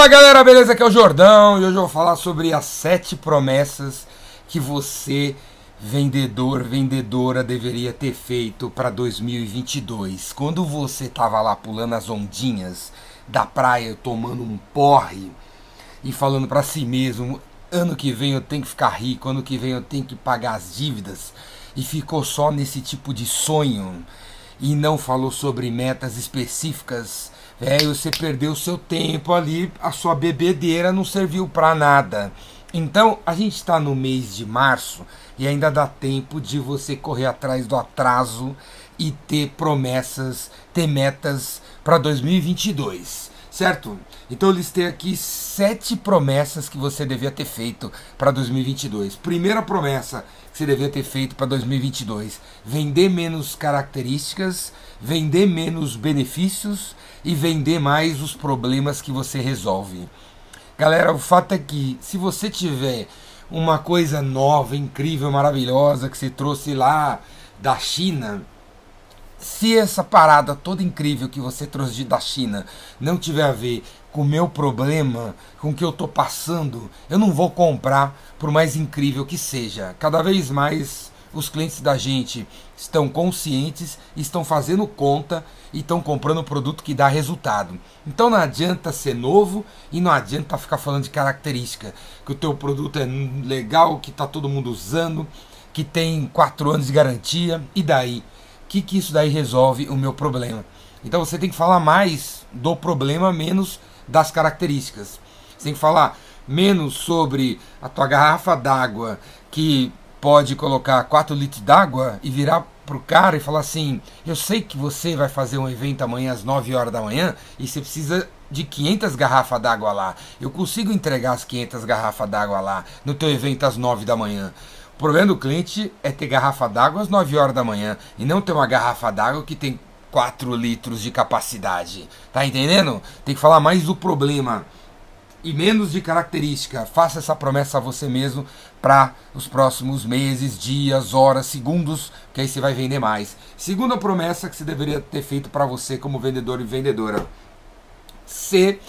Fala galera, beleza? Aqui é o Jordão e hoje eu vou falar sobre as sete promessas que você, vendedor, vendedora, deveria ter feito para 2022. Quando você tava lá pulando as ondinhas da praia, tomando um porre e falando para si mesmo: ano que vem eu tenho que ficar rico, ano que vem eu tenho que pagar as dívidas, e ficou só nesse tipo de sonho e não falou sobre metas específicas Velho, você perdeu seu tempo ali, a sua bebedeira não serviu para nada. Então, a gente está no mês de março e ainda dá tempo de você correr atrás do atraso e ter promessas, ter metas para 2022, certo? Então, eu listei aqui sete promessas que você devia ter feito para 2022. Primeira promessa que você devia ter feito para 2022: vender menos características, vender menos benefícios e vender mais os problemas que você resolve. Galera, o fato é que se você tiver uma coisa nova, incrível, maravilhosa que você trouxe lá da China, se essa parada toda incrível que você trouxe da China não tiver a ver com o meu problema, com o que eu estou passando, eu não vou comprar, por mais incrível que seja. Cada vez mais os clientes da gente estão conscientes, estão fazendo conta e estão comprando produto que dá resultado. Então não adianta ser novo e não adianta ficar falando de característica, que o teu produto é legal, que está todo mundo usando, que tem quatro anos de garantia, e daí? Que, que isso daí resolve o meu problema? Então você tem que falar mais do problema, menos das características. Você tem que falar menos sobre a tua garrafa d'água que pode colocar 4 litros d'água e virar pro cara e falar assim: Eu sei que você vai fazer um evento amanhã às 9 horas da manhã e você precisa de 500 garrafas d'água lá. Eu consigo entregar as 500 garrafas d'água lá no teu evento às 9 da manhã. O problema do cliente é ter garrafa d'água às 9 horas da manhã e não ter uma garrafa d'água que tem 4 litros de capacidade. Tá entendendo? Tem que falar mais do problema e menos de característica. Faça essa promessa a você mesmo para os próximos meses, dias, horas, segundos, que aí você vai vender mais. Segunda promessa que você deveria ter feito para você como vendedor e vendedora. Ser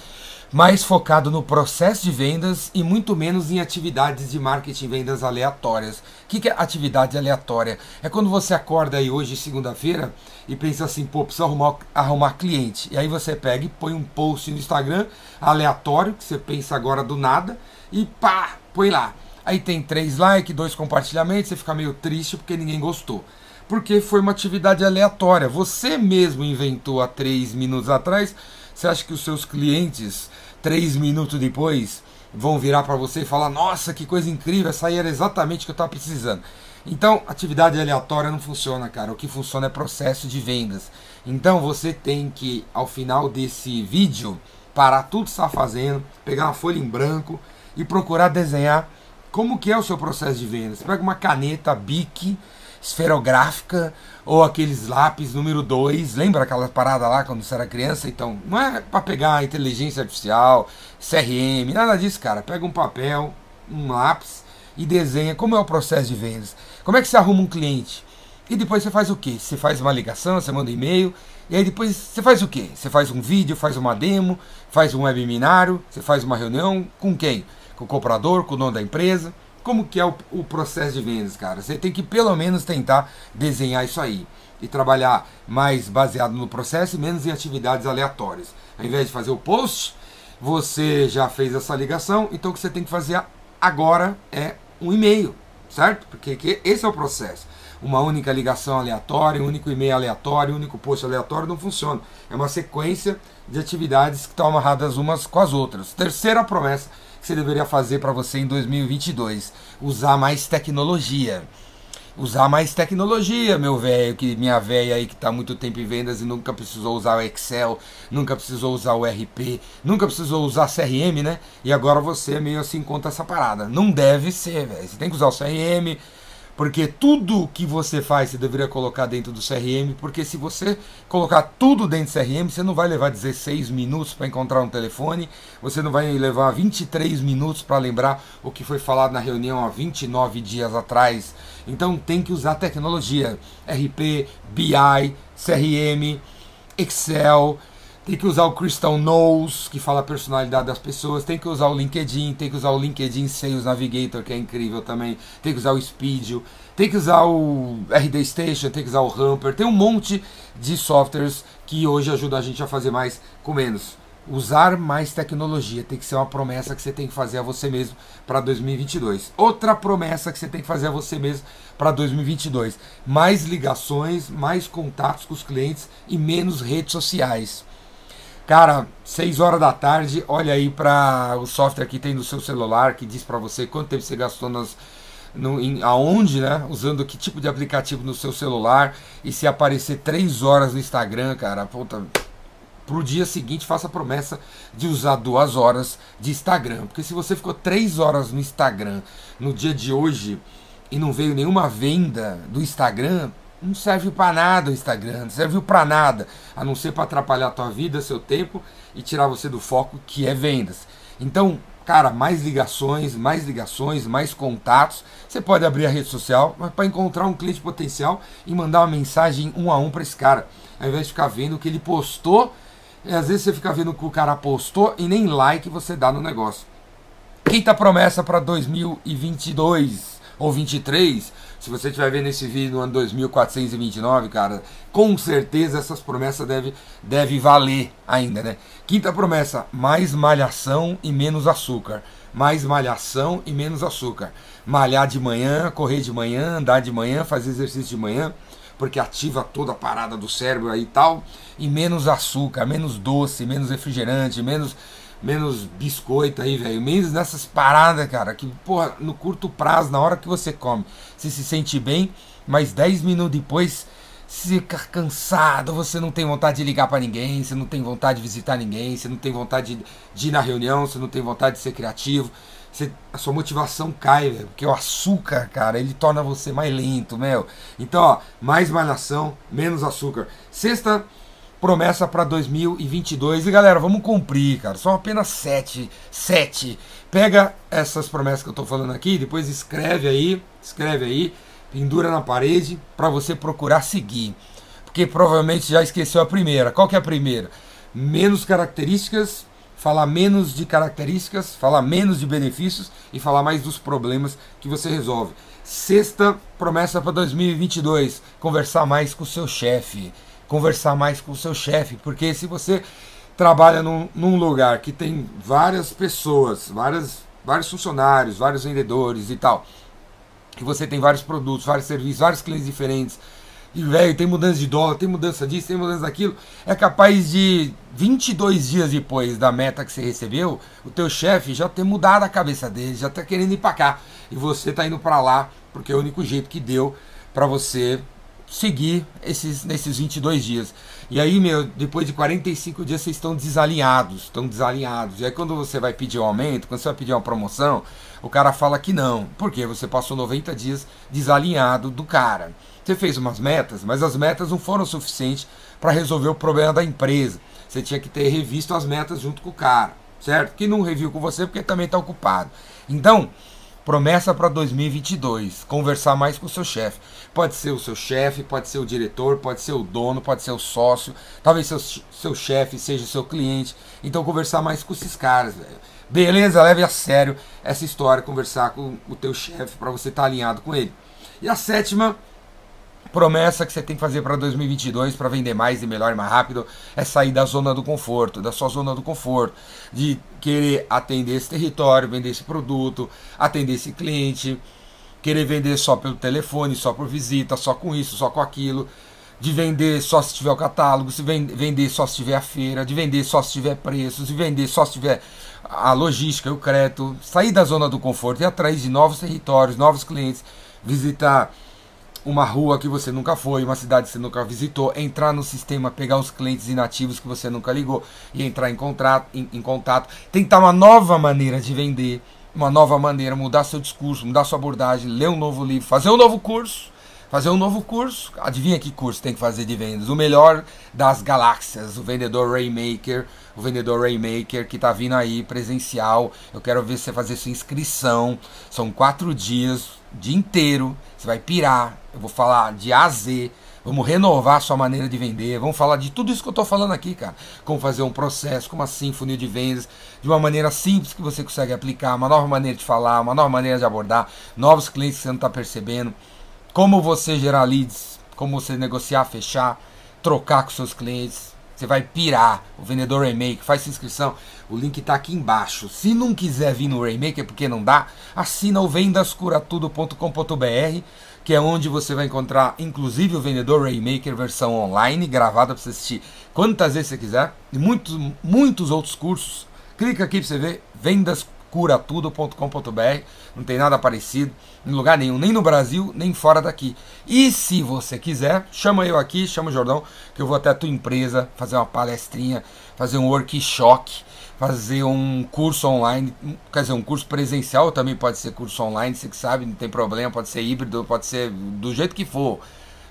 mais focado no processo de vendas e muito menos em atividades de marketing vendas aleatórias. O que, que é atividade aleatória? É quando você acorda aí hoje, segunda-feira, e pensa assim, pô, preciso arrumar, arrumar cliente. E aí você pega e põe um post no Instagram aleatório, que você pensa agora do nada, e pá, põe lá. Aí tem três likes, dois compartilhamentos, você fica meio triste porque ninguém gostou. Porque foi uma atividade aleatória. Você mesmo inventou há três minutos atrás. Você acha que os seus clientes três minutos depois vão virar para você e falar: Nossa, que coisa incrível, essa aí era exatamente o que eu estava precisando. Então, atividade aleatória não funciona, cara. O que funciona é processo de vendas. Então, você tem que, ao final desse vídeo, parar tudo que está fazendo, pegar uma folha em branco e procurar desenhar como que é o seu processo de vendas. Pega uma caneta Bic esferográfica ou aqueles lápis número 2. Lembra aquela parada lá quando você era criança? Então, não é para pegar inteligência artificial, CRM, nada disso, cara. Pega um papel, um lápis e desenha como é o processo de vendas. Como é que você arruma um cliente? E depois você faz o que? Você faz uma ligação, você manda um e-mail, e aí depois você faz o que? Você faz um vídeo, faz uma demo, faz um webinário, você faz uma reunião com quem? Com o comprador, com o dono da empresa. Como que é o, o processo de vendas, cara? Você tem que pelo menos tentar desenhar isso aí e trabalhar mais baseado no processo e menos em atividades aleatórias. Ao invés de fazer o post, você já fez essa ligação, então o que você tem que fazer agora é um e-mail, certo? Porque esse é o processo. Uma única ligação aleatória, um único e-mail aleatório, um único post aleatório não funciona. É uma sequência de atividades que estão amarradas umas com as outras. Terceira promessa que você deveria fazer para você em 2022? Usar mais tecnologia. Usar mais tecnologia, meu velho, que minha velha aí que está muito tempo em vendas e nunca precisou usar o Excel, nunca precisou usar o RP, nunca precisou usar CRM, né? E agora você meio assim conta essa parada. Não deve ser, velho. Você tem que usar o CRM, porque tudo que você faz você deveria colocar dentro do CRM, porque se você colocar tudo dentro do CRM, você não vai levar 16 minutos para encontrar um telefone, você não vai levar 23 minutos para lembrar o que foi falado na reunião há 29 dias atrás. Então tem que usar tecnologia, RP, BI, CRM, Excel, tem que usar o Crystal Knows, que fala a personalidade das pessoas, tem que usar o LinkedIn, tem que usar o LinkedIn Sales Navigator, que é incrível também, tem que usar o Speedio, tem que usar o RD Station, tem que usar o Hamper, tem um monte de softwares que hoje ajudam a gente a fazer mais com menos. Usar mais tecnologia tem que ser uma promessa que você tem que fazer a você mesmo para 2022. Outra promessa que você tem que fazer a você mesmo para 2022: mais ligações, mais contatos com os clientes e menos redes sociais. Cara, 6 horas da tarde, olha aí para o software que tem no seu celular que diz para você quanto tempo você gastou nas no, em, aonde, né? Usando que tipo de aplicativo no seu celular. E se aparecer 3 horas no Instagram, cara, puta. Pro dia seguinte, faça a promessa de usar duas horas de Instagram. Porque se você ficou 3 horas no Instagram no dia de hoje e não veio nenhuma venda do Instagram, não serve para nada o Instagram, não serviu para nada, a não ser para atrapalhar a tua vida, seu tempo e tirar você do foco que é vendas. Então, cara, mais ligações, mais ligações, mais contatos. Você pode abrir a rede social, mas para encontrar um cliente potencial e mandar uma mensagem um a um para esse cara, ao invés de ficar vendo o que ele postou. E às vezes você fica vendo o que o cara postou e nem like você dá no negócio. Quinta promessa para 2022 ou 23 se você estiver vendo esse vídeo no ano 2429, cara, com certeza essas promessas devem deve valer ainda, né? Quinta promessa: mais malhação e menos açúcar. Mais malhação e menos açúcar. Malhar de manhã, correr de manhã, andar de manhã, fazer exercício de manhã, porque ativa toda a parada do cérebro aí e tal. E menos açúcar, menos doce, menos refrigerante, menos menos biscoito aí, velho. Menos nessas paradas, cara, que, porra, no curto prazo, na hora que você come, você se sente bem, mas 10 minutos depois você fica cansado, você não tem vontade de ligar para ninguém, você não tem vontade de visitar ninguém, você não tem vontade de, de, ir na reunião, você não tem vontade de ser criativo. Você, a sua motivação cai, velho, porque o açúcar, cara, ele torna você mais lento, meu. Então, ó, mais malhação, menos açúcar. Sexta promessa para 2022. E galera, vamos cumprir, cara. São apenas sete. Sete. Pega essas promessas que eu tô falando aqui, depois escreve aí, escreve aí, pendura na parede para você procurar seguir. Porque provavelmente já esqueceu a primeira. Qual que é a primeira? Menos características, falar menos de características, falar menos de benefícios e falar mais dos problemas que você resolve. Sexta promessa para 2022: conversar mais com o seu chefe conversar mais com o seu chefe, porque se você trabalha num, num, lugar que tem várias pessoas, várias, vários funcionários, vários vendedores e tal, que você tem vários produtos, vários serviços, vários clientes diferentes, e velho, tem mudança de dólar, tem mudança disso, tem mudança daquilo, é capaz de 22 dias depois da meta que você recebeu, o teu chefe já ter mudado a cabeça dele, já tá querendo ir para cá, e você tá indo para lá, porque é o único jeito que deu para você seguir esses, nesses 22 dias. E aí, meu, depois de 45 dias vocês estão desalinhados, estão desalinhados. E aí quando você vai pedir um aumento, quando você vai pedir uma promoção, o cara fala que não, porque você passou 90 dias desalinhado do cara. Você fez umas metas, mas as metas não foram suficientes para resolver o problema da empresa. Você tinha que ter revisto as metas junto com o cara, certo? Que não reviu com você porque também está ocupado. Então, Promessa para 2022: conversar mais com o seu chefe. Pode ser o seu chefe, pode ser o diretor, pode ser o dono, pode ser o sócio, talvez seu, seu chefe seja o seu cliente. Então, conversar mais com esses caras, velho. Beleza? Leve a sério essa história, conversar com o teu chefe para você estar tá alinhado com ele. E a sétima promessa que você tem que fazer para 2022 para vender mais e melhor e mais rápido é sair da zona do conforto, da sua zona do conforto, de querer atender esse território, vender esse produto, atender esse cliente, querer vender só pelo telefone, só por visita, só com isso, só com aquilo, de vender só se tiver o catálogo, se vender só se tiver a feira, de vender só se tiver preços, de vender só se tiver a logística, o crédito, sair da zona do conforto e atrás de novos territórios, novos clientes, visitar uma rua que você nunca foi, uma cidade que você nunca visitou, entrar no sistema, pegar os clientes inativos que você nunca ligou e entrar em, contrato, em, em contato, tentar uma nova maneira de vender, uma nova maneira, mudar seu discurso, mudar sua abordagem, ler um novo livro, fazer um novo curso, fazer um novo curso. Adivinha que curso tem que fazer de vendas? O melhor das galáxias, o vendedor Raymaker, o vendedor Raymaker que está vindo aí presencial. Eu quero ver você fazer sua inscrição. São quatro dias, dia inteiro. Você vai pirar. Eu vou falar de A a Z. Vamos renovar a sua maneira de vender. Vamos falar de tudo isso que eu estou falando aqui, cara. Como fazer um processo, como assim funil de vendas, de uma maneira simples que você consegue aplicar, uma nova maneira de falar, uma nova maneira de abordar, novos clientes que você não está percebendo, como você gerar leads, como você negociar, fechar, trocar com seus clientes. Você vai pirar. O vendedor Remake, faz sua inscrição. O link está aqui embaixo. Se não quiser vir no Remake, é porque não dá, assina o vendascuratudo.com.br que é onde você vai encontrar inclusive o vendedor Raymaker versão online, gravada para você assistir quantas vezes você quiser, e muitos, muitos outros cursos. Clica aqui para você ver vendascuratudo.com.br, não tem nada parecido em lugar nenhum, nem no Brasil, nem fora daqui. E se você quiser, chama eu aqui, chama o Jordão, que eu vou até a tua empresa fazer uma palestrinha, fazer um workshop fazer um curso online, quer dizer, um curso presencial também pode ser curso online, você que sabe, não tem problema, pode ser híbrido, pode ser do jeito que for.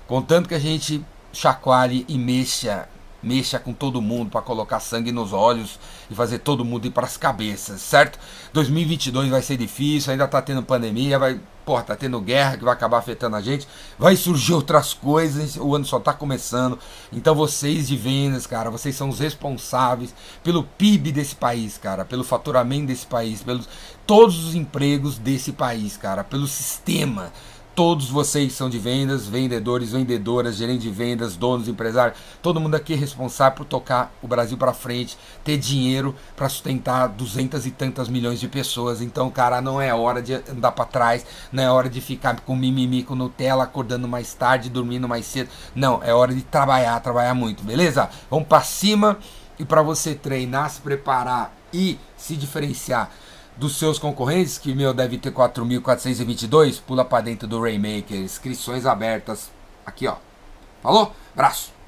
Contanto que a gente chacoalhe e mexa mexa com todo mundo para colocar sangue nos olhos e fazer todo mundo ir para as cabeças, certo? 2022 vai ser difícil, ainda tá tendo pandemia, vai, porra, tá tendo guerra que vai acabar afetando a gente, vai surgir outras coisas, o ano só tá começando. Então vocês de vendas, cara, vocês são os responsáveis pelo PIB desse país, cara, pelo faturamento desse país, pelos todos os empregos desse país, cara, pelo sistema Todos vocês são de vendas, vendedores, vendedoras, gerentes de vendas, donos, empresários. Todo mundo aqui é responsável por tocar o Brasil para frente, ter dinheiro para sustentar duzentas e tantas milhões de pessoas. Então, cara, não é hora de andar para trás, não é hora de ficar com mimimi com Nutella, acordando mais tarde, dormindo mais cedo. Não, é hora de trabalhar, trabalhar muito, beleza? Vamos para cima e para você treinar, se preparar e se diferenciar dos seus concorrentes, que meu deve ter 4.422, pula para dentro do Raymaker, inscrições abertas. Aqui, ó. Falou? Braço.